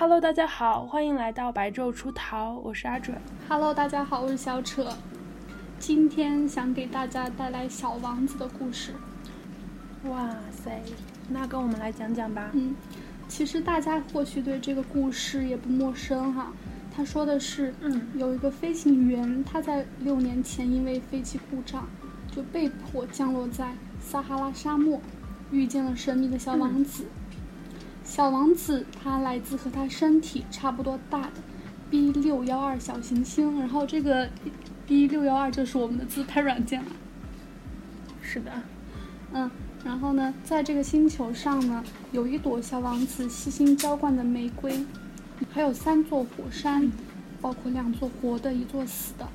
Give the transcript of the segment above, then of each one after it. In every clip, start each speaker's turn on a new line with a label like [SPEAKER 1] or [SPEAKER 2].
[SPEAKER 1] Hello，大家好，欢迎来到白昼出逃，我是阿准。
[SPEAKER 2] Hello，大家好，我是小扯。今天想给大家带来《小王子》的故事。
[SPEAKER 1] 哇塞，那跟我们来讲讲吧。
[SPEAKER 2] 嗯，其实大家或许对这个故事也不陌生哈。他说的是，
[SPEAKER 1] 嗯，
[SPEAKER 2] 有一个飞行员，他在六年前因为飞机故障，就被迫降落在撒哈拉沙漠，遇见了神秘的小王子。小王子他来自和他身体差不多大的 B 六幺二小行星，然后这个 B 六幺二就是我们的自拍软件了。
[SPEAKER 1] 是的，
[SPEAKER 2] 嗯，然后呢，在这个星球上呢，有一朵小王子悉心浇灌的玫瑰，还有三座火山，包括两座活的，一座死的。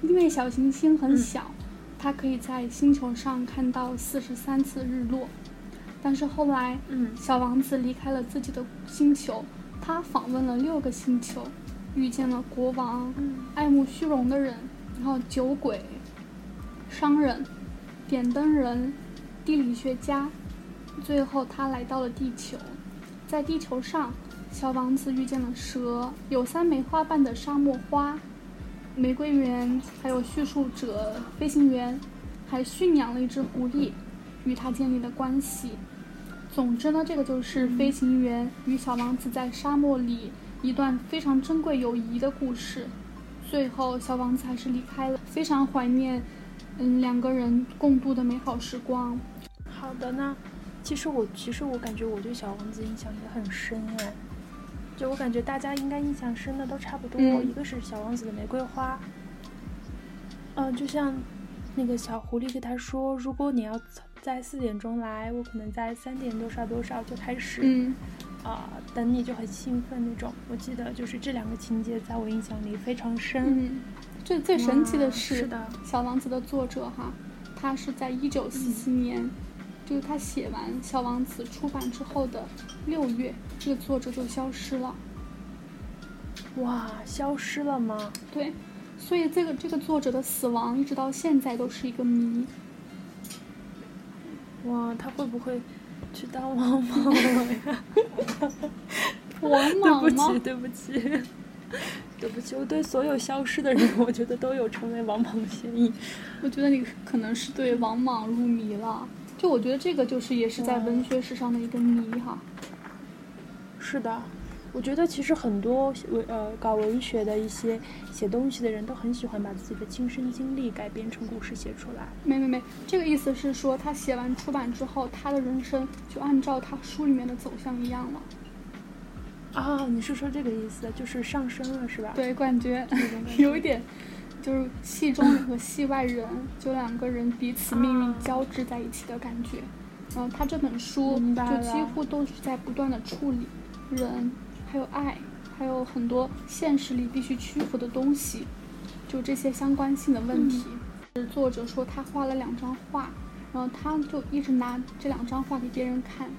[SPEAKER 2] 因为小行星很小，它可以在星球上看到四十三次日落。但是后来，
[SPEAKER 1] 嗯
[SPEAKER 2] 小王子离开了自己的星球，他访问了六个星球，遇见了国王、
[SPEAKER 1] 嗯
[SPEAKER 2] 爱慕虚荣的人，然后酒鬼、商人、点灯人、地理学家，最后他来到了地球。在地球上，小王子遇见了蛇，有三枚花瓣的沙漠花，玫瑰园，还有叙述者、飞行员，还驯养了一只狐狸，与他建立了关系。总之呢，这个就是飞行员与小王子在沙漠里一段非常珍贵友谊的故事。最后，小王子还是离开了，非常怀念，嗯，两个人共度的美好时光。
[SPEAKER 1] 好的呢。其实我其实我感觉我对小王子印象也很深哎，就我感觉大家应该印象深的都差不多。
[SPEAKER 2] 嗯
[SPEAKER 1] 一个是小王子的玫瑰花，嗯、就像那个小狐狸跟他说，如果你要在四点钟来，我可能在三点多少多少就开始。
[SPEAKER 2] 嗯
[SPEAKER 1] 啊、等你就很兴奋那种。我记得就是这两个情节在我印象里非常深。
[SPEAKER 2] 嗯，最最神奇的是，
[SPEAKER 1] 是的
[SPEAKER 2] 小王子》的作者哈，他是在一九四七年，就是他写完《小王子》出版之后的六月，这个作者就消失了。
[SPEAKER 1] 哇，消失了吗？
[SPEAKER 2] 对，所以这个这个作者的死亡一直到现在都是一个谜。
[SPEAKER 1] 哇，他会不会去当王 莽了呀？
[SPEAKER 2] 王
[SPEAKER 1] 对
[SPEAKER 2] 莽吗
[SPEAKER 1] 不起，？对不起，对不起，我对所有消失的人，我觉得都有成为王莽的嫌疑。
[SPEAKER 2] 我觉得你可能是对王莽入迷了。就我觉得这个就是也是在文学史上的一个谜哈。
[SPEAKER 1] 是的，我觉得其实很多文呃搞文学的一些写东西的人都很喜欢把自己的亲身经历改编成故事写出来。
[SPEAKER 2] 没没没，这个意思是说他写完出版之后，他的人生就按照他书里面的走向一样了。
[SPEAKER 1] 啊，你是说这个意思，就是上升了是吧？，
[SPEAKER 2] 对，感觉 有一点，就是戏中人和戏外人，就两个人彼此命运
[SPEAKER 1] 啊
[SPEAKER 2] 交织在一起的感觉。然后他这本书就几乎都是在不断的处理人，还有爱，还有很多现实里必须屈服的东西，就这些相关性的问题。作者说他画了两张画，然后他就一直拿这两张画给别人看，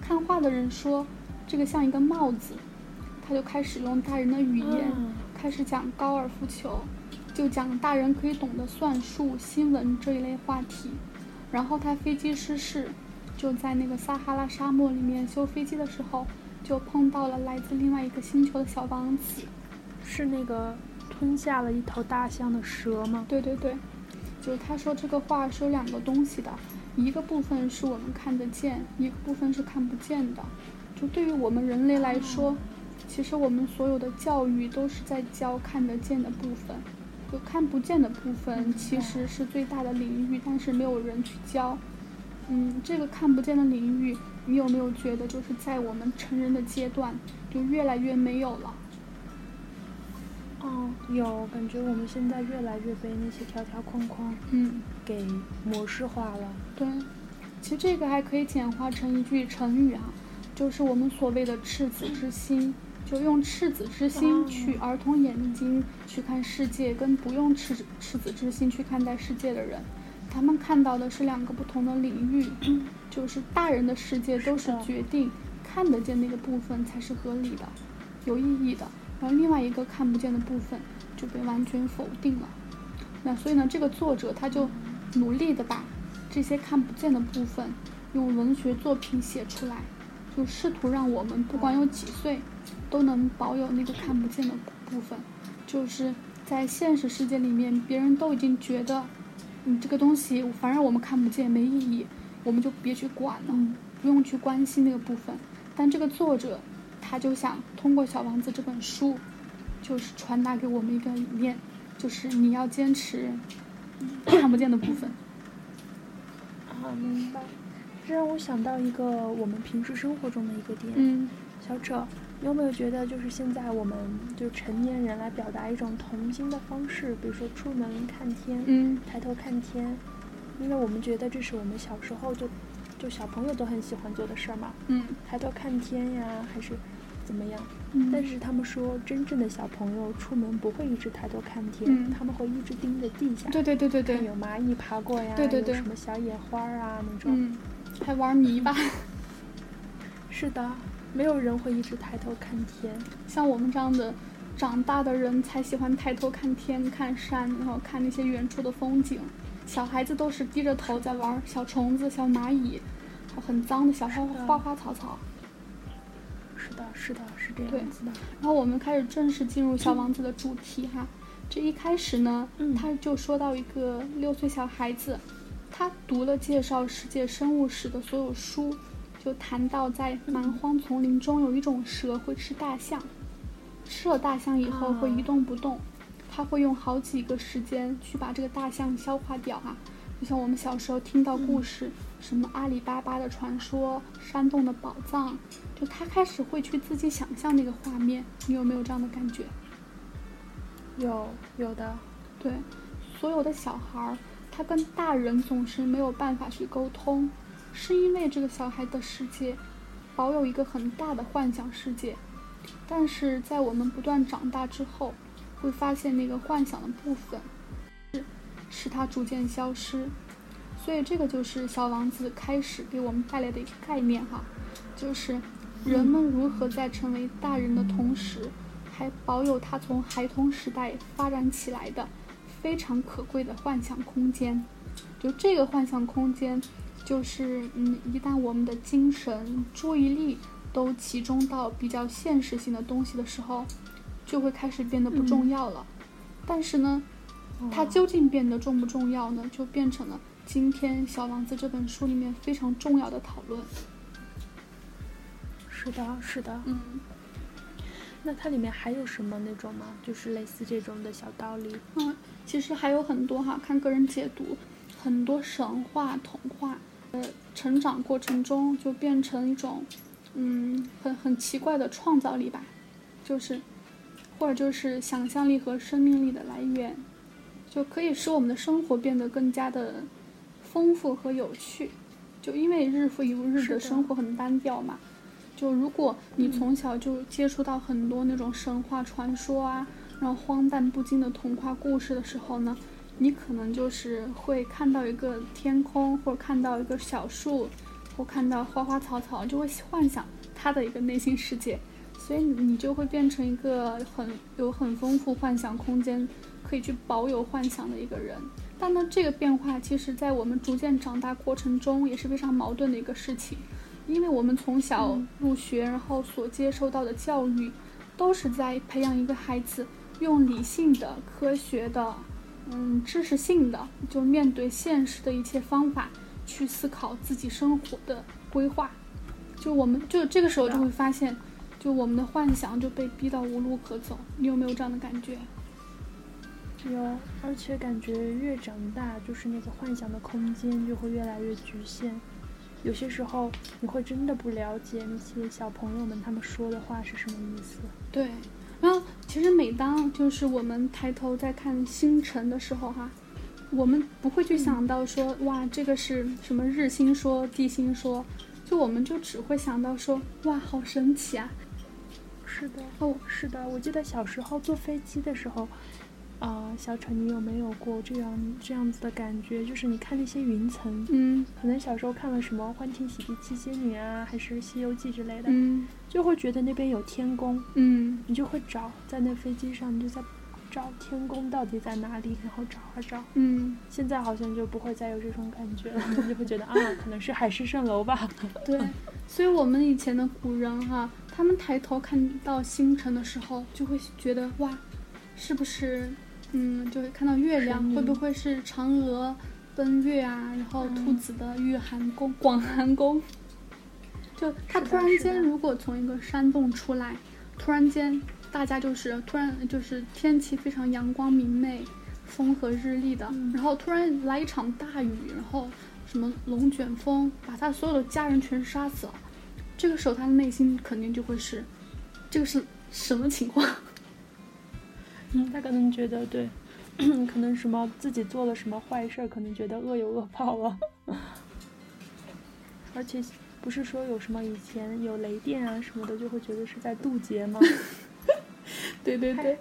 [SPEAKER 2] 看画的人说这个像一个帽子，他就开始用大人的语言。
[SPEAKER 1] 嗯
[SPEAKER 2] 开始讲高尔夫球，就讲大人可以懂得算术、新闻这一类话题。然后他飞机失事，就在那个撒哈拉沙漠里面修飞机的时候，就碰到了来自另外一个星球的小王子。
[SPEAKER 1] 是那个吞下了一头大象的蛇吗？
[SPEAKER 2] 对对对，就是他说这个话是有两个东西的，一个部分是我们看得见，一个部分是看不见的。就对于我们人类来说，其实我们所有的教育都是在教看得见的部分，就看不见的部分其实是最大的领域，但是没有人去教。嗯，这个看不见的领域，你有没有觉得就是在我们成人的阶段就越来越没有了？
[SPEAKER 1] 哦，有感觉我们现在越来越被那些条条框框
[SPEAKER 2] 嗯。
[SPEAKER 1] 给模式化了。
[SPEAKER 2] 对，其实这个还可以简化成一句成语啊，就是我们所谓的赤子之心，就用赤子之心
[SPEAKER 1] 哦
[SPEAKER 2] 去儿童眼睛去看世界，跟不用赤子赤子之心去看待世界的人，他们看到的是两个不同的领域，就是大人的世界都是决定看得见那个部分才是合理的、有意义的，然后另外一个看不见的部分就被完全否定了。那所以呢，这个作者他就努力的把这些看不见的部分用文学作品写出来，就试图让我们不管有几岁，都能保有那个看不见的部分，就是在现实世界里面，别人都已经觉得，嗯，这个东西反正我们看不见，没意义，我们就别去管了，不用去关心那个部分。但这个作者，他就想通过《小王子》这本书，就是传达给我们一个理念，就是你要坚持看不见的部分。
[SPEAKER 1] 啊，明白。这让我想到一个我们平时生活中的一个点。
[SPEAKER 2] 嗯，
[SPEAKER 1] 小扯，你有没有觉得，就是现在我们就成年人来表达一种童心的方式，比如说出门看天，
[SPEAKER 2] 嗯，
[SPEAKER 1] 抬头看天，因为我们觉得这是我们小时候就就小朋友都很喜欢做的事儿嘛。
[SPEAKER 2] 嗯，
[SPEAKER 1] 抬头看天呀，还是怎么样？
[SPEAKER 2] 嗯，
[SPEAKER 1] 但是他们说，真正的小朋友出门不会一直抬头看天，
[SPEAKER 2] 嗯
[SPEAKER 1] 他们会一直盯着地下，
[SPEAKER 2] 对对对对对，
[SPEAKER 1] 看有蚂蚁爬过呀，
[SPEAKER 2] 对对对
[SPEAKER 1] 有什么小野花啊那种。
[SPEAKER 2] 嗯，还玩泥巴。
[SPEAKER 1] 是的，没有人会一直抬头看天。
[SPEAKER 2] 像我们这样的长大的人才喜欢抬头看天、看山，然后看那些远处的风景。小孩子都是低着头在玩小虫子、小蚂蚁，很脏的小花
[SPEAKER 1] 的
[SPEAKER 2] 花花草草。
[SPEAKER 1] 是的，是的，是这样子的。
[SPEAKER 2] 然后我们开始正式进入小王子的主题哈。这一开始呢，
[SPEAKER 1] 嗯
[SPEAKER 2] 他就说到一个六岁小孩子，他读了介绍世界生物史的所有书，就谈到在蛮荒丛林中有一种蛇会吃大象，吃了大象以后会一动不动，它会用好几个时间去把这个大象消化掉啊。就像我们小时候听到故事，什么阿里巴巴的传说、山洞的宝藏，就他开始会去自己想象那个画面，你有没有这样的感觉？
[SPEAKER 1] 有有的，
[SPEAKER 2] 对，所有的小孩儿，他跟大人总是没有办法去沟通，是因为这个小孩的世界保有一个很大的幻想世界，但是在我们不断长大之后，会发现那个幻想的部分是使它逐渐消失，所以这个就是小王子开始给我们带来的一个概念哈，就是人们如何在成为大人的同时。还保有他从孩童时代发展起来的非常可贵的幻想空间。就这个幻想空间，就是嗯，一旦我们的精神、注意力都集中到比较现实性的东西的时候，就会开始变得不重要了。但是呢，它究竟变得重不重要呢？就变成了今天《小王子》这本书里面非常重要的讨论。
[SPEAKER 1] 是的，是的。
[SPEAKER 2] 嗯。
[SPEAKER 1] 那它里面还有什么那种吗？就是类似这种的小道理。
[SPEAKER 2] 嗯，其实还有很多哈，看个人解读，很多神话童话，呃，成长过程中就变成一种，嗯，很很奇怪的创造力吧，就是，或者就是想象力和生命力的来源，就可以使我们的生活变得更加的丰富和有趣，就因为日复一日的。生活很单调嘛。就如果你从小就接触到很多那种神话传说啊，然后荒诞不经的童话故事的时候呢，你可能就是会看到一个天空，或者看到一个小树，或看到花花草草，就会幻想他的一个内心世界，所以你就会变成一个很有很丰富幻想空间，可以去保有幻想的一个人。但呢，这个变化其实在我们逐渐长大过程中也是非常矛盾的一个事情。因为我们从小入学，然后所接受到的教育，都是在培养一个孩子用理性的、科学的、嗯知识性的，就面对现实的一切方法去思考自己生活的规划。就我们就这个时候就会发现，就我们的幻想就被逼到无路可走。你有没有这样的感觉？
[SPEAKER 1] 有，而且感觉越长大，就是那个幻想的空间就会越来越局限。有些时候你会真的不了解那些小朋友们他们说的话是什么意思。
[SPEAKER 2] 对，然后其实每当就是我们抬头在看星辰的时候哈，我们不会去想到说、哇这个是什么日心说地心说，就我们就只会想到说哇好神奇啊。
[SPEAKER 1] 是的，
[SPEAKER 2] 哦，
[SPEAKER 1] 是的，我记得小时候坐飞机的时候。啊、小陈，你有没有过这样这样子的感觉？就是你看那些云层，
[SPEAKER 2] 嗯
[SPEAKER 1] 可能小时候看了什么《欢天喜地七仙女》啊，还是《西游记》之类的，
[SPEAKER 2] 嗯
[SPEAKER 1] 就会觉得那边有天宫，
[SPEAKER 2] 嗯
[SPEAKER 1] 你就会找在那飞机上，你就在找天宫到底在哪里，然后找啊找。
[SPEAKER 2] 嗯，
[SPEAKER 1] 现在好像就不会再有这种感觉了，你就会觉得啊，可能是海市蜃楼吧。
[SPEAKER 2] 对，所以我们以前的古人哈，他们抬头看到星辰的时候，就会觉得哇，是不是嗯，就会看到月亮，会不会是嫦娥奔月啊？然后兔子的玉寒宫、广寒宫，就
[SPEAKER 1] 他
[SPEAKER 2] 突然间如果从一个山洞出来，突然间大家就是突然就是天气非常阳光明媚，风和日丽的，
[SPEAKER 1] 嗯
[SPEAKER 2] 然后突然来一场大雨，然后什么龙卷风把他所有的家人全杀死了，这个时候他的内心肯定就会是，这个是什么情况？
[SPEAKER 1] 嗯，他可能觉得对，可能什么自己做了什么坏事儿，可能觉得恶有恶报了。而且不是说有什么以前有雷电啊什么的，就会觉得是在渡劫吗？
[SPEAKER 2] 对对对，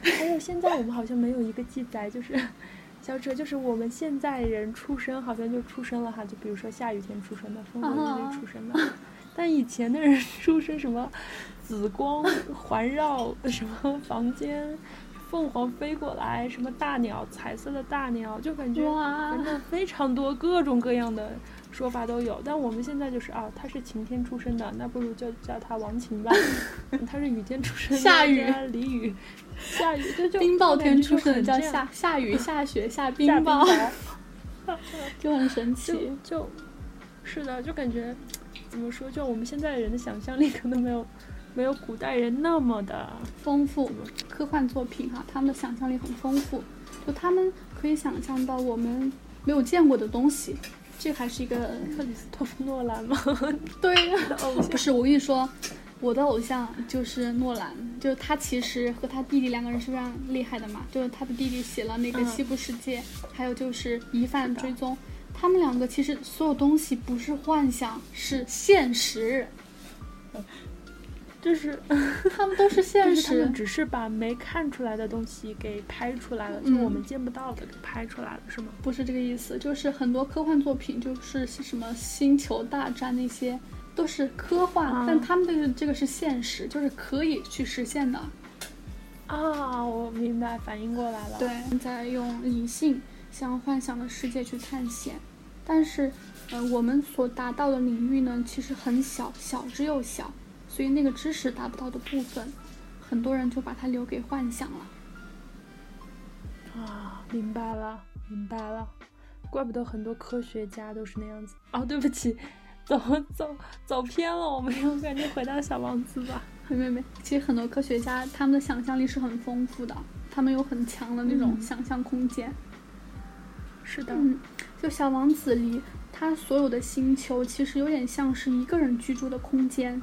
[SPEAKER 1] 还有现在我们好像没有一个记载，就是小哲，就是我们现在人出生好像就出生了哈，就比如说下雨天出生的，风和日丽出生的。但以前的人出生什么紫光 环绕 什么房间，凤凰飞过来，什么大鸟，彩色的大鸟，就感觉
[SPEAKER 2] 哇
[SPEAKER 1] 反正非常多各种各样的说法都有。但我们现在就是啊，他是晴天出生的，那不如就叫他王晴吧。他是雨天出生的，
[SPEAKER 2] 下雨
[SPEAKER 1] 叫他李雨，下雨就就
[SPEAKER 2] 冰雹天出
[SPEAKER 1] 生
[SPEAKER 2] 生的叫下下雨、下雪、下冰雹，就很神
[SPEAKER 1] 就
[SPEAKER 2] 奇。
[SPEAKER 1] 就是的，就感觉怎么说，就我们现在人的想象力可能没有没有古代人那么的，
[SPEAKER 2] 丰富，科幻作品哈，他们的想象力很丰富，就他们可以想象到我们没有见过的东西，这还是一个
[SPEAKER 1] 克里斯托弗诺兰吗？
[SPEAKER 2] 对呀、
[SPEAKER 1] 的偶像
[SPEAKER 2] 不是我跟你说，我的偶像就是诺兰，就是他其实和他弟弟两个人是非常厉害的嘛，就是他的弟弟写了那个《
[SPEAKER 1] 嗯
[SPEAKER 2] 西部世界》还有就是《疑犯追踪》，他们两个其实所有东西不是幻想，是现实，
[SPEAKER 1] 就是
[SPEAKER 2] 他们都是现实
[SPEAKER 1] 们。只是把没看出来的东西给拍出来了，就
[SPEAKER 2] 嗯
[SPEAKER 1] 我们见不到的给拍出来了，是吗？
[SPEAKER 2] 不是这个意思，就是很多科幻作品，就是什么星球大战那些，都是科幻，
[SPEAKER 1] 啊
[SPEAKER 2] 但他们的这个是现实，就是可以去实现的。
[SPEAKER 1] 啊，我明白，反应过来了。
[SPEAKER 2] 对，在用理性向幻想的世界去探险，但是，呃，我们所达到的领域呢，其实很小，小之又小，所以那个知识达不到的部分，很多人就把它留给幻想了。
[SPEAKER 1] 啊，明白了，明白了，怪不得很多科学家都是那样子。哦，对不起，走走走偏了，我们又赶紧回到小王子吧。
[SPEAKER 2] 没没没，其实很多科学家他们的想象力是很丰富的，他们有很强的那种
[SPEAKER 1] 嗯
[SPEAKER 2] 想象空间。
[SPEAKER 1] 是的，
[SPEAKER 2] 嗯，就小王子里，他所有的星球其实有点像是一个人居住的空间，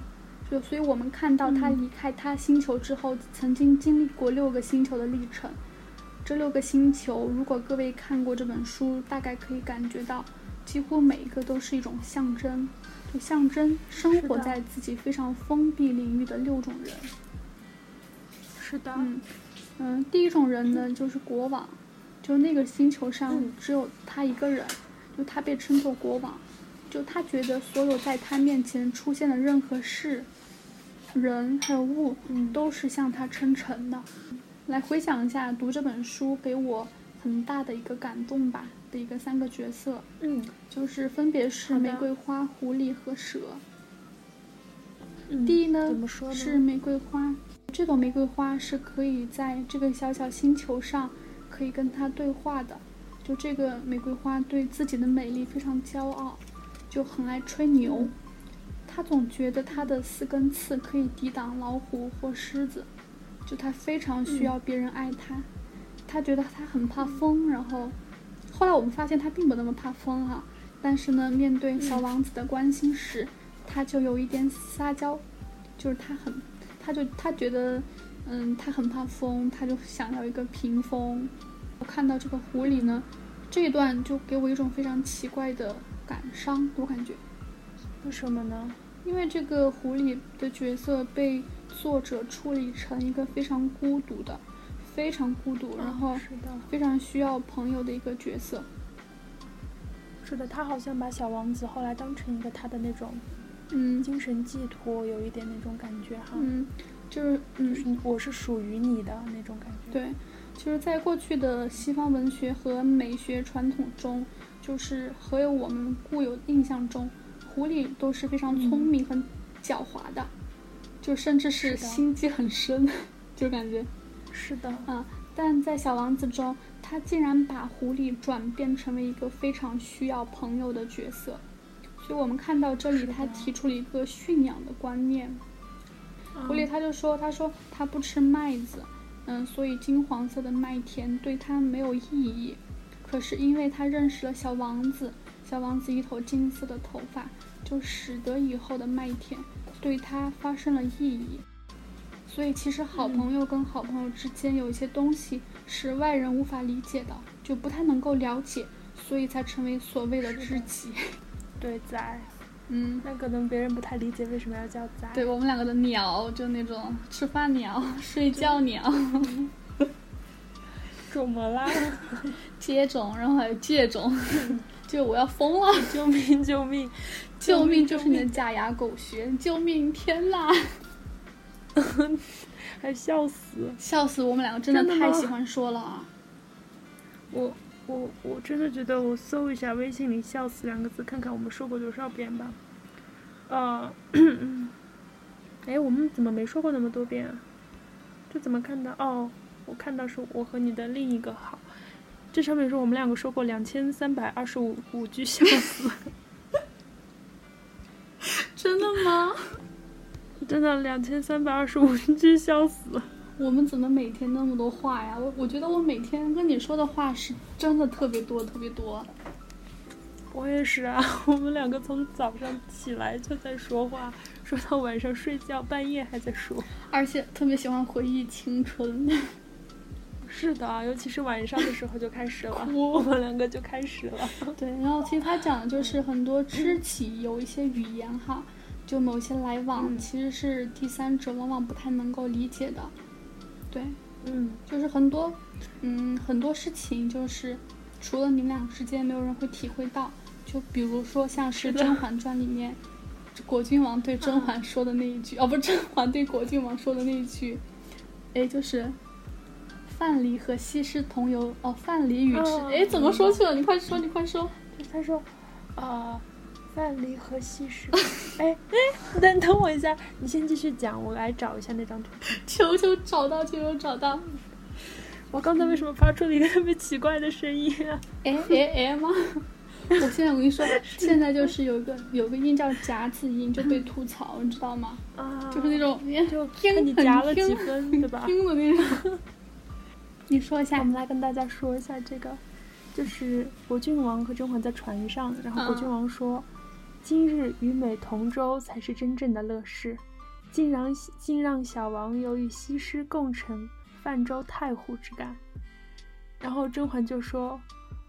[SPEAKER 2] 就所以我们看到他
[SPEAKER 1] 嗯。
[SPEAKER 2] 离开他星球之后，曾经经历过六个星球的历程。这六个星球，如果各位看过这本书，大概可以感觉到，几乎每一个都是一种象征，就象征生活在自己非常封闭领域的六种人。
[SPEAKER 1] 是的，
[SPEAKER 2] 嗯嗯，第一种人呢就是国王，就那个星球上
[SPEAKER 1] 嗯
[SPEAKER 2] 只有他一个人，就他被称作国王，就他觉得所有在他面前出现的任何事、人还有物，
[SPEAKER 1] 嗯
[SPEAKER 2] 都是向他称臣的。来回想一下读这本书给我很大的一个感动吧的一个三个角色，
[SPEAKER 1] 嗯
[SPEAKER 2] 就是分别是玫瑰花、狐狸和蛇。
[SPEAKER 1] 嗯，
[SPEAKER 2] 第一呢
[SPEAKER 1] 呢？
[SPEAKER 2] 是玫瑰花，这朵玫瑰花是可以在这个小小星球上可以跟它对话的。就这个玫瑰花对自己的美丽非常骄傲，就很爱吹牛。它总觉得它的四根刺可以抵挡老虎或狮子，就它非常需要别人爱它。它觉得它很怕风，然后后来我们发现它并不那么怕风哈、但是呢，面对小王子的关心时，它就有一点撒娇，就是它很，它就它觉得，嗯，它很怕风，它就想要一个屏风。我看到这个狐狸呢，这一段就给我一种非常奇怪的感伤，我感觉，
[SPEAKER 1] 为什么呢？
[SPEAKER 2] 因为这个狐狸的角色被作者处理成一个非常孤独的，非常孤独，然后
[SPEAKER 1] 是的，
[SPEAKER 2] 非常需要朋友的一个角色。
[SPEAKER 1] 是的，他好像把小王子后来当成一个他的那种
[SPEAKER 2] 嗯
[SPEAKER 1] 精神寄托，有一点那种感觉哈，
[SPEAKER 2] 嗯，就是嗯
[SPEAKER 1] 就是我是属于你的那种感觉。
[SPEAKER 2] 对，就是在过去的西方文学和美学传统中，就是和有我们固有印象中，狐狸都是非常聪明、很狡猾的。就甚至是心机很深，就感觉
[SPEAKER 1] 是的，
[SPEAKER 2] 啊。但在小王子中，他竟然把狐狸转变成为一个非常需要朋友的角色，所以我们看到这里，他提出了一个驯养的观念。狐狸
[SPEAKER 1] 嗯
[SPEAKER 2] 他就说：“他说他不吃麦子，嗯，所以金黄色的麦田对他没有意义。可是因为他认识了小王子，小王子一头金色的头发，就使得以后的麦田对他发生了意义。所以其实好朋友跟好朋友之间有一些东西是外人无法理解的，就不太能够了解，所以才成为所谓的知己。
[SPEAKER 1] 对仔，
[SPEAKER 2] 嗯。”
[SPEAKER 1] 那可能别人不太理解为什么要叫仔。
[SPEAKER 2] 对我们两个的鸟，就那种吃饭鸟、睡觉鸟，
[SPEAKER 1] 怎么啦？
[SPEAKER 2] 接种，然后还有借种，就我要疯了！
[SPEAKER 1] 救命！救命！
[SPEAKER 2] 救命！就是你的假牙狗血！救命！天呐，
[SPEAKER 1] 还笑死！
[SPEAKER 2] 笑死我们两个，真的太喜欢说了啊！
[SPEAKER 1] 我我我真的觉得我搜一下微信里“笑死”两个字，看看我们说过多少遍吧。呃，哎，我们怎么没说过那么多遍啊？这怎么看到？哦，我看到是我和你的另一个号，这上面说我们两个说过两千三百二十五五句笑死，
[SPEAKER 2] 真的吗？
[SPEAKER 1] 真的两千三百二十五句笑死。
[SPEAKER 2] 我们怎么每天那么多话呀？我我觉得我每天跟你说的话是真的特别多，特别多。
[SPEAKER 1] 我也是啊，我们两个从早上起来就在说话，说到晚上睡觉，半夜还在说。
[SPEAKER 2] 而且特别喜欢回忆青春。
[SPEAKER 1] 是的，尤其是晚上的时候就开始了，我们两个就开始了。
[SPEAKER 2] 对，然后其实他讲的就是很多肢体有一些语言哈，就某些来往
[SPEAKER 1] 嗯
[SPEAKER 2] 其实是第三者往往不太能够理解的。对，
[SPEAKER 1] 嗯，
[SPEAKER 2] 就是很多，嗯，很多事情就是除了你们俩之间，没有人会体会到。就比如说像是《甄嬛传》里面，果郡王对甄嬛说的那一句，哦，不，甄嬛对果郡王说的那一句，哎，就是。范蠡和西施同游，哦，范蠡与之，
[SPEAKER 1] 哦
[SPEAKER 2] 哎、怎么说去了？你快说，你快说。
[SPEAKER 1] 他说，呃，范蠡和西施。哎哎，等等我一下，你先继续讲，我来找一下那张图片。
[SPEAKER 2] 求求找到，求求找到。
[SPEAKER 1] 我刚才为什么发出了一个特别奇怪的声音啊？
[SPEAKER 2] 哎哎哎吗？我现在我跟你说，现在就是有一个有个音叫夹子音，就被吐槽，你知道吗？
[SPEAKER 1] 啊，
[SPEAKER 2] 就是那种
[SPEAKER 1] 就你夹了几分，对吧？
[SPEAKER 2] 听的那种。你说一下
[SPEAKER 1] 我们来跟大家说一下这个，就是果郡王和甄嬛在船上，然后果郡王说：“今日与美同舟才是真正的乐事，竟让竟让小王有与西施共乘泛舟太湖之感。”然后甄嬛就说：“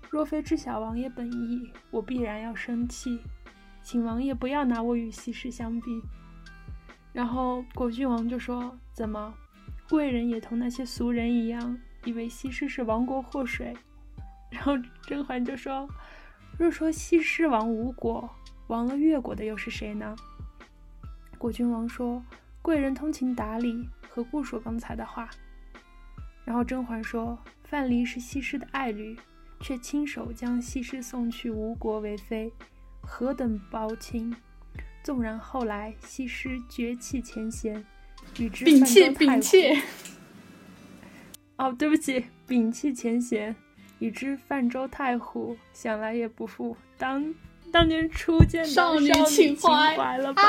[SPEAKER 1] 若非知小王爷本意，我必然要生气，请王爷不要拿我与西施相比。”然后果郡王就说：“怎么，贵人也同那些俗人一样？”以为西施是亡国祸水，然后甄嬛就说：“若说西施亡吴国，亡了越国的又是谁呢？”果郡王说：“贵人通情达理，何故说刚才的话？”然后甄嬛说：“范蠡是西施的爱侣，却亲手将西施送去吴国为妃，何等薄情！纵然后来西施绝弃前嫌，与之
[SPEAKER 2] 摒弃摒弃。
[SPEAKER 1] 哦，对不起，摒弃前嫌，与之泛舟太湖，想来也不负当当年初见的
[SPEAKER 2] 少女
[SPEAKER 1] 女
[SPEAKER 2] 情
[SPEAKER 1] 情
[SPEAKER 2] 怀
[SPEAKER 1] 了吧？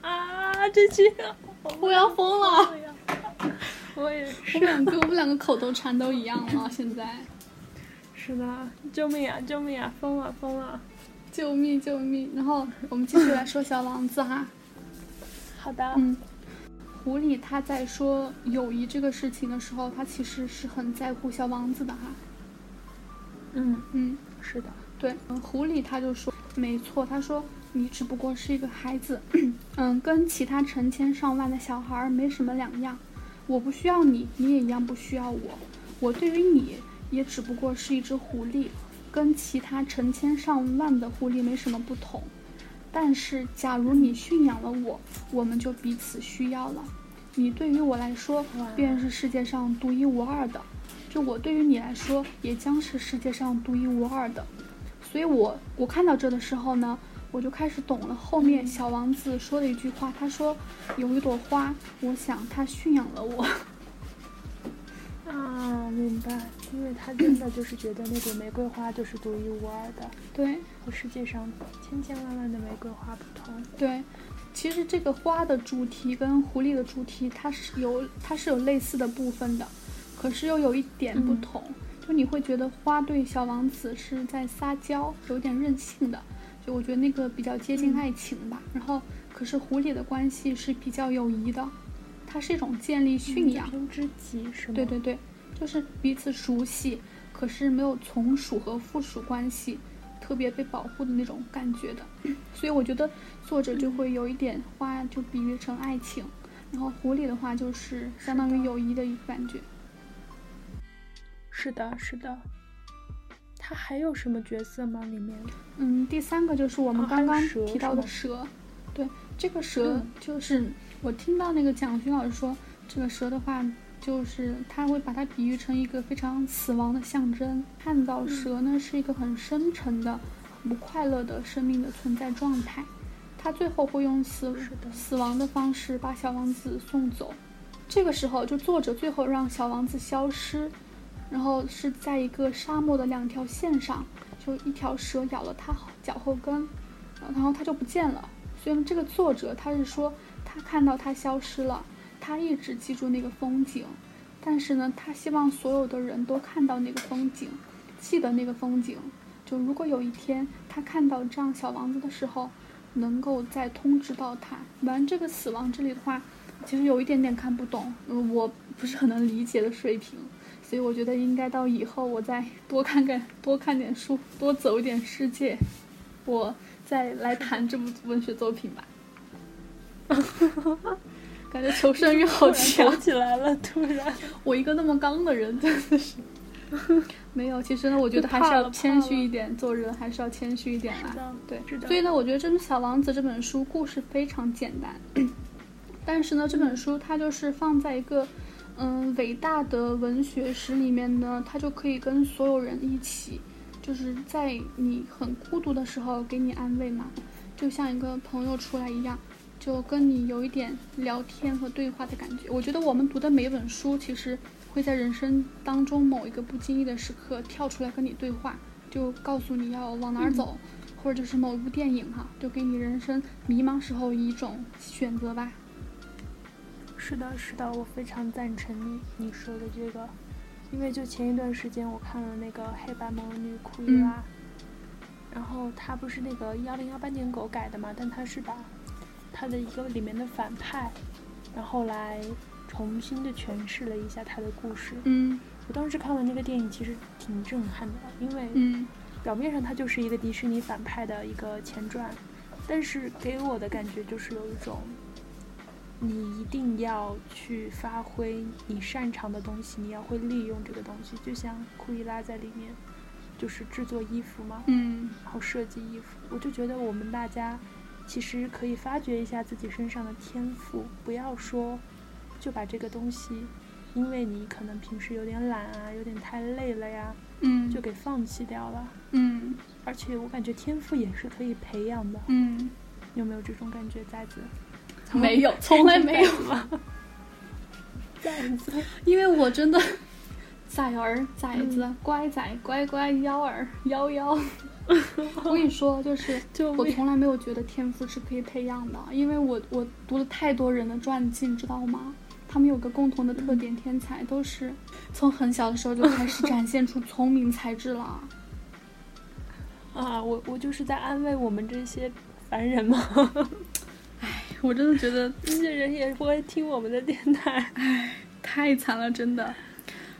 [SPEAKER 1] 啊，这句
[SPEAKER 2] 我要疯了！
[SPEAKER 1] 我也是
[SPEAKER 2] 我们，两个，我们两个口头禅都一样了，现在。
[SPEAKER 1] 是的，救命啊，救命啊，疯了，疯了！
[SPEAKER 2] 救命！救命！然后我们继续来说小王子哈。
[SPEAKER 1] 好的，
[SPEAKER 2] 嗯，狐狸他在说友谊这个事情的时候，他其实是很在乎小王子的哈。
[SPEAKER 1] 嗯，
[SPEAKER 2] 嗯，
[SPEAKER 1] 是的，
[SPEAKER 2] 对，嗯狐狸他就说，没错，他说你只不过是一个孩子，嗯，跟其他成千上万的小孩儿没什么两样。我不需要你，你也一样不需要我。我对于你也只不过是一只狐狸，跟其他成千上万的狐狸没什么不同。但是，假如你驯养了我，我们就彼此需要了。你对于我来说，便是世界上独一无二的；就我对于你来说，也将是世界上独一无二的。所以我我看到这的时候呢，我就开始懂了后面小王子说的一句话，他说有一朵花，我想它驯养了我。
[SPEAKER 1] 啊，明白，因为他真的就是觉得那朵玫瑰花就是独一无二的，
[SPEAKER 2] 对，
[SPEAKER 1] 和世界上千千万万的玫瑰花不同。
[SPEAKER 2] 对，其实这个花的主题跟狐狸的主题，它是有它是有类似的部分的，可是又有一点不同。就你会觉得花对小王子是在撒娇，有点任性的，就我觉得那个比较接近爱情吧。然后，可是狐狸的关系是比较友谊的，它是一种建立驯养。
[SPEAKER 1] 偏知己是吗？
[SPEAKER 2] 对对对，就是彼此熟悉，可是没有从属和附属关系，特别被保护的那种感觉的。所以我觉得作者就会有一点花就比喻成爱情，然后狐狸的话就是相当于友谊的一个感觉。
[SPEAKER 1] 是的，是的。他还有什么角色吗？里面？
[SPEAKER 2] 嗯，第三个就是我们刚刚提到的
[SPEAKER 1] 蛇
[SPEAKER 2] 蛇。对，这个蛇就是我听到那个蒋勋老师说，这个蛇的话，就是他会把它比喻成一个非常死亡的象征。看到蛇呢，是一个很深沉的、很不快乐的生命的存在状态。他最后会用死死亡的方式把小王子送走。这个时候，就作者最后让小王子消失。然后是在一个沙漠的两条线上，就一条蛇咬了他脚后跟，然后他就不见了。所以这个作者他是说，他看到他消失了，他一直记住那个风景，但是呢，他希望所有的人都看到那个风景，记得那个风景。就如果有一天他看到这样小王子的时候，能够再通知到他。完这个死亡这里的话，其实有一点点看不懂，我不是很能理解的水平。所以我觉得应该到以后我再多看看多看点书，多走一点世界，我再来谈这部文学作品吧。感觉求生欲好 强
[SPEAKER 1] 起来了，突然。
[SPEAKER 2] 我一个那么刚的人，真的是。没有，其实呢，我觉得还是要谦虚一点，做人还是要谦虚一点啦。对，所以呢，我觉得这本《小王子》这本书故事非常简单，但是呢，这本书它就是放在一个。嗯，伟大的文学史里面呢，它就可以跟所有人一起，就是在你很孤独的时候给你安慰嘛，就像一个朋友出来一样，就跟你有一点聊天和对话的感觉。我觉得我们读的每一本书，其实会在人生当中某一个不经意的时刻跳出来跟你对话，就告诉你要往哪儿走，或者就是某一部电影哈，就给你人生迷茫时候一种选择吧。
[SPEAKER 1] 是的，是的，我非常赞成你你说的这个，因为就前一段时间我看了那个《黑白魔女库伊拉》，然后它不是那个幺零幺八年狗改的嘛，但它是把它的一个里面的反派，然后来重新的诠释了一下他的故事。
[SPEAKER 2] 嗯，
[SPEAKER 1] 我当时看完那个电影其实挺震撼的，因为表面上它就是一个迪士尼反派的一个前传，但是给我的感觉就是有一种。你一定要去发挥你擅长的东西，你要会利用这个东西。就像库伊拉在里面，就是制作衣服嘛，
[SPEAKER 2] 嗯，
[SPEAKER 1] 然后设计衣服。我就觉得我们大家其实可以发掘一下自己身上的天赋，不要说就把这个东西，因为你可能平时有点懒啊，有点太累了呀，
[SPEAKER 2] 嗯，
[SPEAKER 1] 就给放弃掉了，
[SPEAKER 2] 嗯。
[SPEAKER 1] 而且我感觉天赋也是可以培养的，
[SPEAKER 2] 嗯，
[SPEAKER 1] 有没有这种感觉，崽子？
[SPEAKER 2] 没有，从来没有
[SPEAKER 1] 吗？崽子，
[SPEAKER 2] 因为我真的崽儿崽子乖崽乖乖幺儿幺幺。我跟你说，就是我从来没有觉得天赋是可以培养的，因为我我读了太多人的传记，你知道吗？他们有个共同的特点，天才都是从很小的时候就开始展现出聪明才智了。
[SPEAKER 1] 啊，我我就是在安慰我们这些凡人嘛。
[SPEAKER 2] 我真的觉得
[SPEAKER 1] 那些人也不会听我们的电台，
[SPEAKER 2] 唉，太惨了，真的。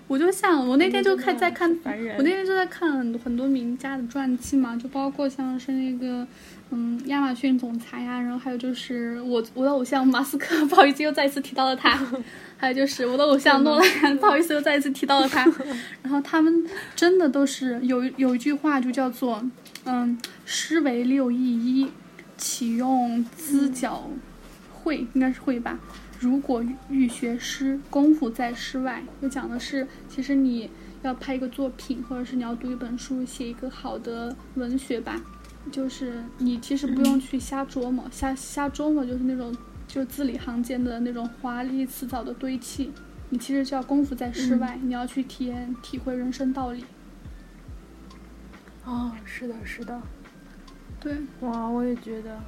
[SPEAKER 2] 我就想，我那天就看在看，我那天就在看很多名家的传记嘛，就包括像是那个，嗯，亚马逊总裁呀，然后还有就是我我的偶像马斯克，不好意思又再一次提到了他，还有就是我的偶像诺兰，不好意思又再一次提到了他。然后他们真的都是有有一句话就叫做，嗯，诗为六艺一，启用资角。会应该是会吧。如果欲学诗，功夫在诗外。就讲的是，其实你要拍一个作品，或者是你要读一本书，写一个好的文学吧，就是你其实不用去瞎琢磨，瞎瞎琢磨就是那种就字里行间的那种华丽辞藻的堆砌。你其实就要功夫在诗外，你要去体验、体会人生道理。
[SPEAKER 1] 哦，是的，是的，
[SPEAKER 2] 对，
[SPEAKER 1] 哇，我也觉得。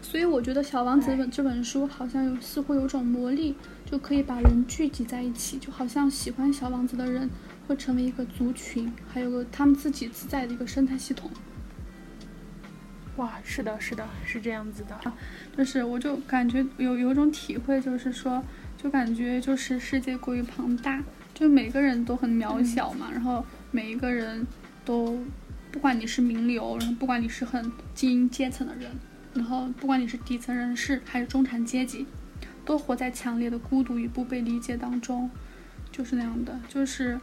[SPEAKER 2] 所以我觉得《小王子》本这本书好像有似乎有种魔力，就可以把人聚集在一起，就好像喜欢《小王子》的人会成为一个族群，还有个他们自己自在的一个生态系统。
[SPEAKER 1] 哇，是的，是的，是这样子的。
[SPEAKER 2] 啊就是我就感觉有有一种体会，就是说，就感觉就是世界过于庞大，就每个人都很渺小嘛，然后每一个人都，不管你是名流，然后不管你是很精英阶层的人，然后不管你是底层人士还是中产阶级，都活在强烈的孤独与不被理解当中，就是那样的，就是，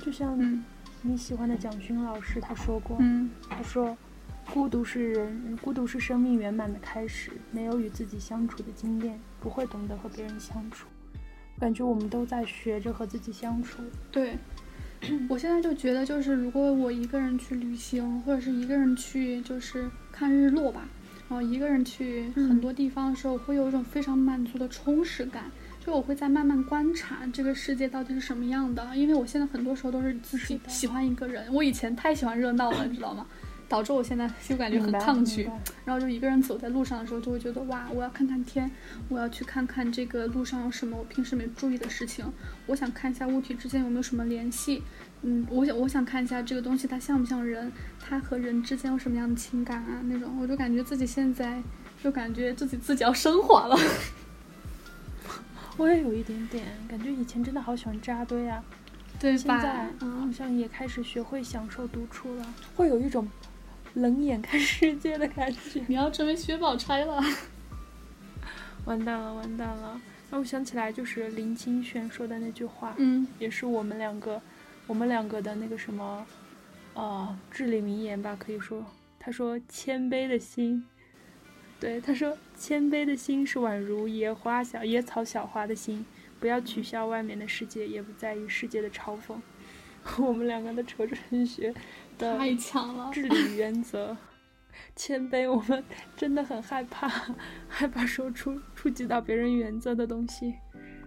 [SPEAKER 1] 就像你喜欢的蒋勋老师他说过，
[SPEAKER 2] 嗯，
[SPEAKER 1] 他说。孤独是人，孤独是生命圆满的开始。没有与自己相处的经验，不会懂得和别人相处。感觉我们都在学着和自己相处。
[SPEAKER 2] 对，我现在就觉得，就是如果我一个人去旅行，或者是一个人去，就是看日落吧，然后一个人去很多地方的时候，我会有一种非常满足的充实感。就我会在慢慢观察这个世界到底是什么样的，因为我现在很多时候都是自己喜欢一个人。我以前太喜欢热闹了，你知道吗？导致我现在就感觉很抗拒，然后就一个人走在路上的时候，就会觉得哇，我要看看天，我要去看看这个路上有什么我平时没注意的事情，我想看一下物体之间有没有什么联系，嗯，我想我想看一下这个东西它像不像人，它和人之间有什么样的情感啊那种，我就感觉自己现在就感觉自己自己要升华了。
[SPEAKER 1] 我也有一点点感觉，以前真的好喜欢扎堆啊，
[SPEAKER 2] 对，
[SPEAKER 1] 现在好像也开始学会享受独处了，会有一种。冷眼看世界的感觉，
[SPEAKER 2] 你要成为薛宝钗了，
[SPEAKER 1] 完蛋了，完蛋了！让我想起来，就是林清玄说的那句话，
[SPEAKER 2] 嗯，
[SPEAKER 1] 也是我们两个，我们两个的那个什么，呃，至理名言吧，可以说。他说：“谦卑的心，对，他说谦卑的心是宛如野花小野草小花的心，不要取笑外面的世界，也不在意世界的嘲讽。”我们两个的哲学的。
[SPEAKER 2] 太强了！
[SPEAKER 1] 治理原则，谦卑。我们真的很害怕，害怕说出触及到别人原则的东西。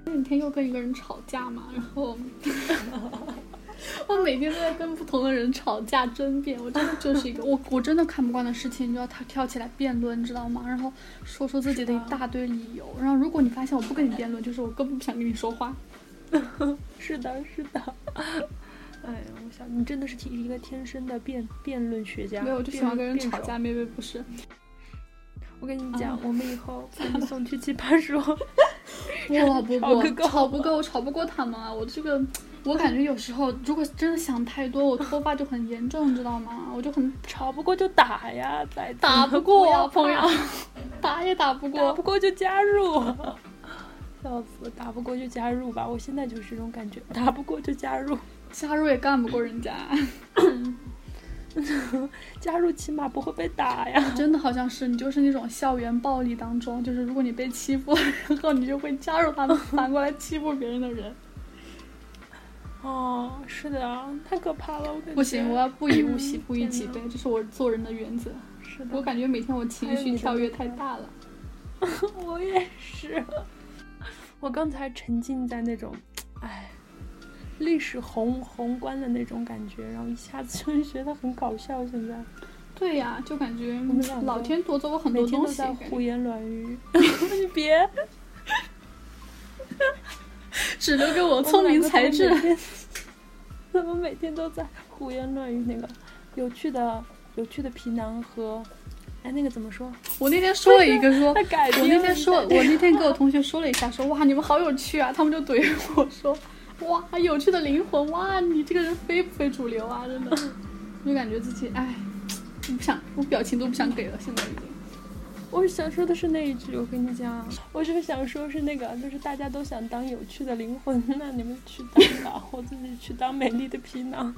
[SPEAKER 2] 那天又跟一个人吵架嘛，然后 我每天都在跟不同的人吵架争辩。我真的就是一个我我真的看不惯的事情，就要他跳起来辩论，你知道吗？然后说出自己的一大堆理由。然后如果你发现我不跟你辩论，就是我根本不想跟你说话。
[SPEAKER 1] 是的，是的。哎，我想你真的是一个天生的辩辩论学家。
[SPEAKER 2] 没有，我就喜欢跟人吵架。妹妹不是。
[SPEAKER 1] 我跟你讲，我们以后 把你送去奇葩说。
[SPEAKER 2] 哇，不不，吵不够，我吵不过他们啊！我这个，我感觉有时候如果真的想太多，我脱发就很严重，你知道吗？我就很
[SPEAKER 1] 吵不过就打呀，再
[SPEAKER 2] 打不过朋友，打也打不过，
[SPEAKER 1] 打不过就加入。笑死，打不过就加入吧！我现在就是这种感觉，打不过就加入。
[SPEAKER 2] 加入也干不过人家，
[SPEAKER 1] 加入起码不会被打呀。
[SPEAKER 2] 真的好像是你就是那种校园暴力当中，就是如果你被欺负，然后你就会加入他们反过来欺负别人的人。
[SPEAKER 1] 哦，是的啊，太可怕了，我感觉。
[SPEAKER 2] 不行，我要不以物喜，不以己悲，这是我做人的原则。
[SPEAKER 1] 是的。
[SPEAKER 2] 我感觉每天我情绪跳跃太大了。
[SPEAKER 1] 我也是。我刚才沉浸在那种，哎。历史宏宏观的那种感觉，然后一下子就觉得很搞笑。现在，
[SPEAKER 2] 对呀，就感觉老天夺走我很多东西。
[SPEAKER 1] 在胡言乱语，你别，
[SPEAKER 2] 只留给我聪明才智。
[SPEAKER 1] 怎么每天都在胡言乱语？那个有趣的、有趣的皮囊和，哎，那个怎么说？
[SPEAKER 2] 我那天说了一个说，我
[SPEAKER 1] 那
[SPEAKER 2] 天说，我那天跟我同学说了一下，说哇，你们好有趣啊！他们就怼我说。哇，有趣的灵魂！哇，你这个人非不非主流啊？真的，就感觉自己哎，不想，我表情都不想给了。现在已经，
[SPEAKER 1] 我想说的是那一句，我跟你讲，我是想说是那个，就是大家都想当有趣的灵魂，那你们去当吧，我自己去当美丽的皮囊。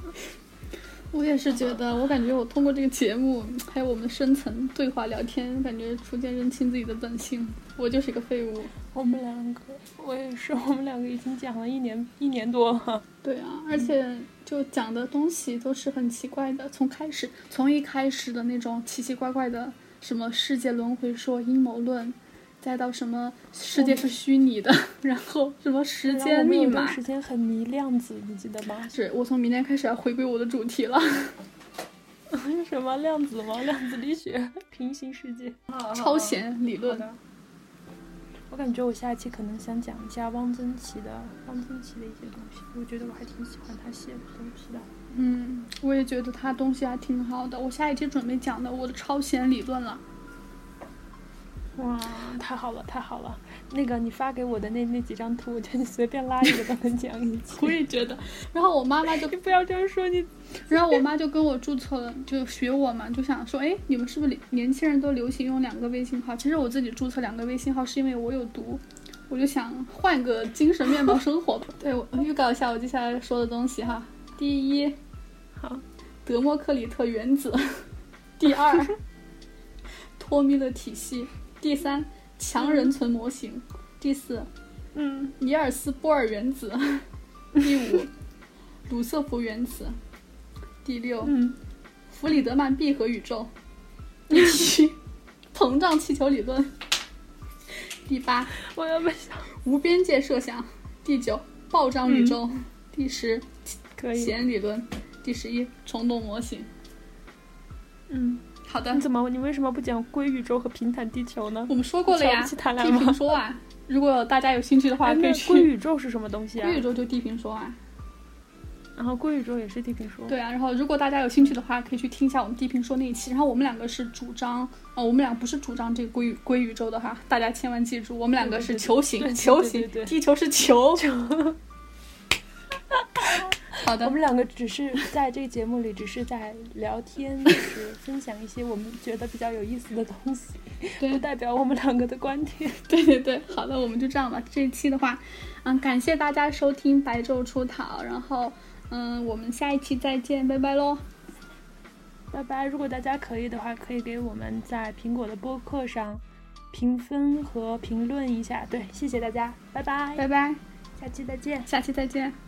[SPEAKER 2] 我也是觉得，我感觉我通过这个节目，还有我们深层对话聊天，感觉逐渐认清自己的本性。我就是一个废物。
[SPEAKER 1] 我们两个，我也是，我们两个已经讲了一年一年多了。
[SPEAKER 2] 对啊，而且就讲的东西都是很奇怪的，从开始，从一开始的那种奇奇怪怪的什么世界轮回说、阴谋论，再到什么世界是虚拟的，然后什么时间密码。
[SPEAKER 1] 时间很迷量子，你记得吗？
[SPEAKER 2] 是我从明天开始要回归我的主题了。
[SPEAKER 1] 什么量子吗？量子力学、平行世界、
[SPEAKER 2] 超弦理论。
[SPEAKER 1] 我感觉我下一期可能想讲一下汪曾祺的汪曾祺的一些东西，我觉得我还挺喜欢他写的东西的。
[SPEAKER 2] 嗯，我也觉得他东西还挺好的。我下一期准备讲的我的超弦理论了。
[SPEAKER 1] 哇，太好了，太好了！那个你发给我的那那几张图，我觉得你随便拉一个都能讲一期。
[SPEAKER 2] 我也觉得。然后我妈妈就
[SPEAKER 1] 你不要这样说你。
[SPEAKER 2] 然后我妈就跟我注册了，就学我嘛，就想说，哎，你们是不是年轻人都流行用两个微信号？其实我自己注册两个微信号是因为我有毒，我就想换个精神面貌生活吧。对，我预告一下我接下来说的东西哈。第一，
[SPEAKER 1] 好，
[SPEAKER 2] 德谟克里特原子。第二，托米勒体系。第三，强人存模型；第四，
[SPEAKER 1] 嗯，
[SPEAKER 2] 尼尔斯波尔原子；第五，鲁瑟福原子；第六，
[SPEAKER 1] 嗯，
[SPEAKER 2] 弗里德曼闭合宇宙；第七，膨胀气球理论；第八，
[SPEAKER 1] 我要被想
[SPEAKER 2] 无边界设想；第九，暴胀宇宙；第十，弦理论；第十一，虫洞模型。
[SPEAKER 1] 嗯。
[SPEAKER 2] 好的，
[SPEAKER 1] 你怎么？你为什么不讲硅宇宙和平坦地球呢？
[SPEAKER 2] 我们说过了呀，
[SPEAKER 1] 地
[SPEAKER 2] 平说啊。如果大家有兴趣的话，可以去。
[SPEAKER 1] 硅宇宙是什么东西啊？
[SPEAKER 2] 硅宇宙就地平说啊。
[SPEAKER 1] 然后归宇宙也是地平说。
[SPEAKER 2] 对啊，然后如果大家有兴趣的话，可以去听一下我们地平说那一期。然后我们两个是主张，呃，我们俩不是主张这个归归宇宙的哈，大家千万记住，我们两个是球形，球形，地球是球。好的，
[SPEAKER 1] 我们两个只是在这个节目里，只是在聊天，就是分享一些我们觉得比较有意思的东西，不代表我们两个的观点。
[SPEAKER 2] 对对对，好的，我们就这样吧。这一期的话，嗯，感谢大家收听白昼出逃，然后，嗯，我们下一期再见，拜拜喽，
[SPEAKER 1] 拜拜。如果大家可以的话，可以给我们在苹果的播客上评分和评论一下。对，谢谢大家，拜拜，
[SPEAKER 2] 拜拜，
[SPEAKER 1] 下期再见，
[SPEAKER 2] 下期再见。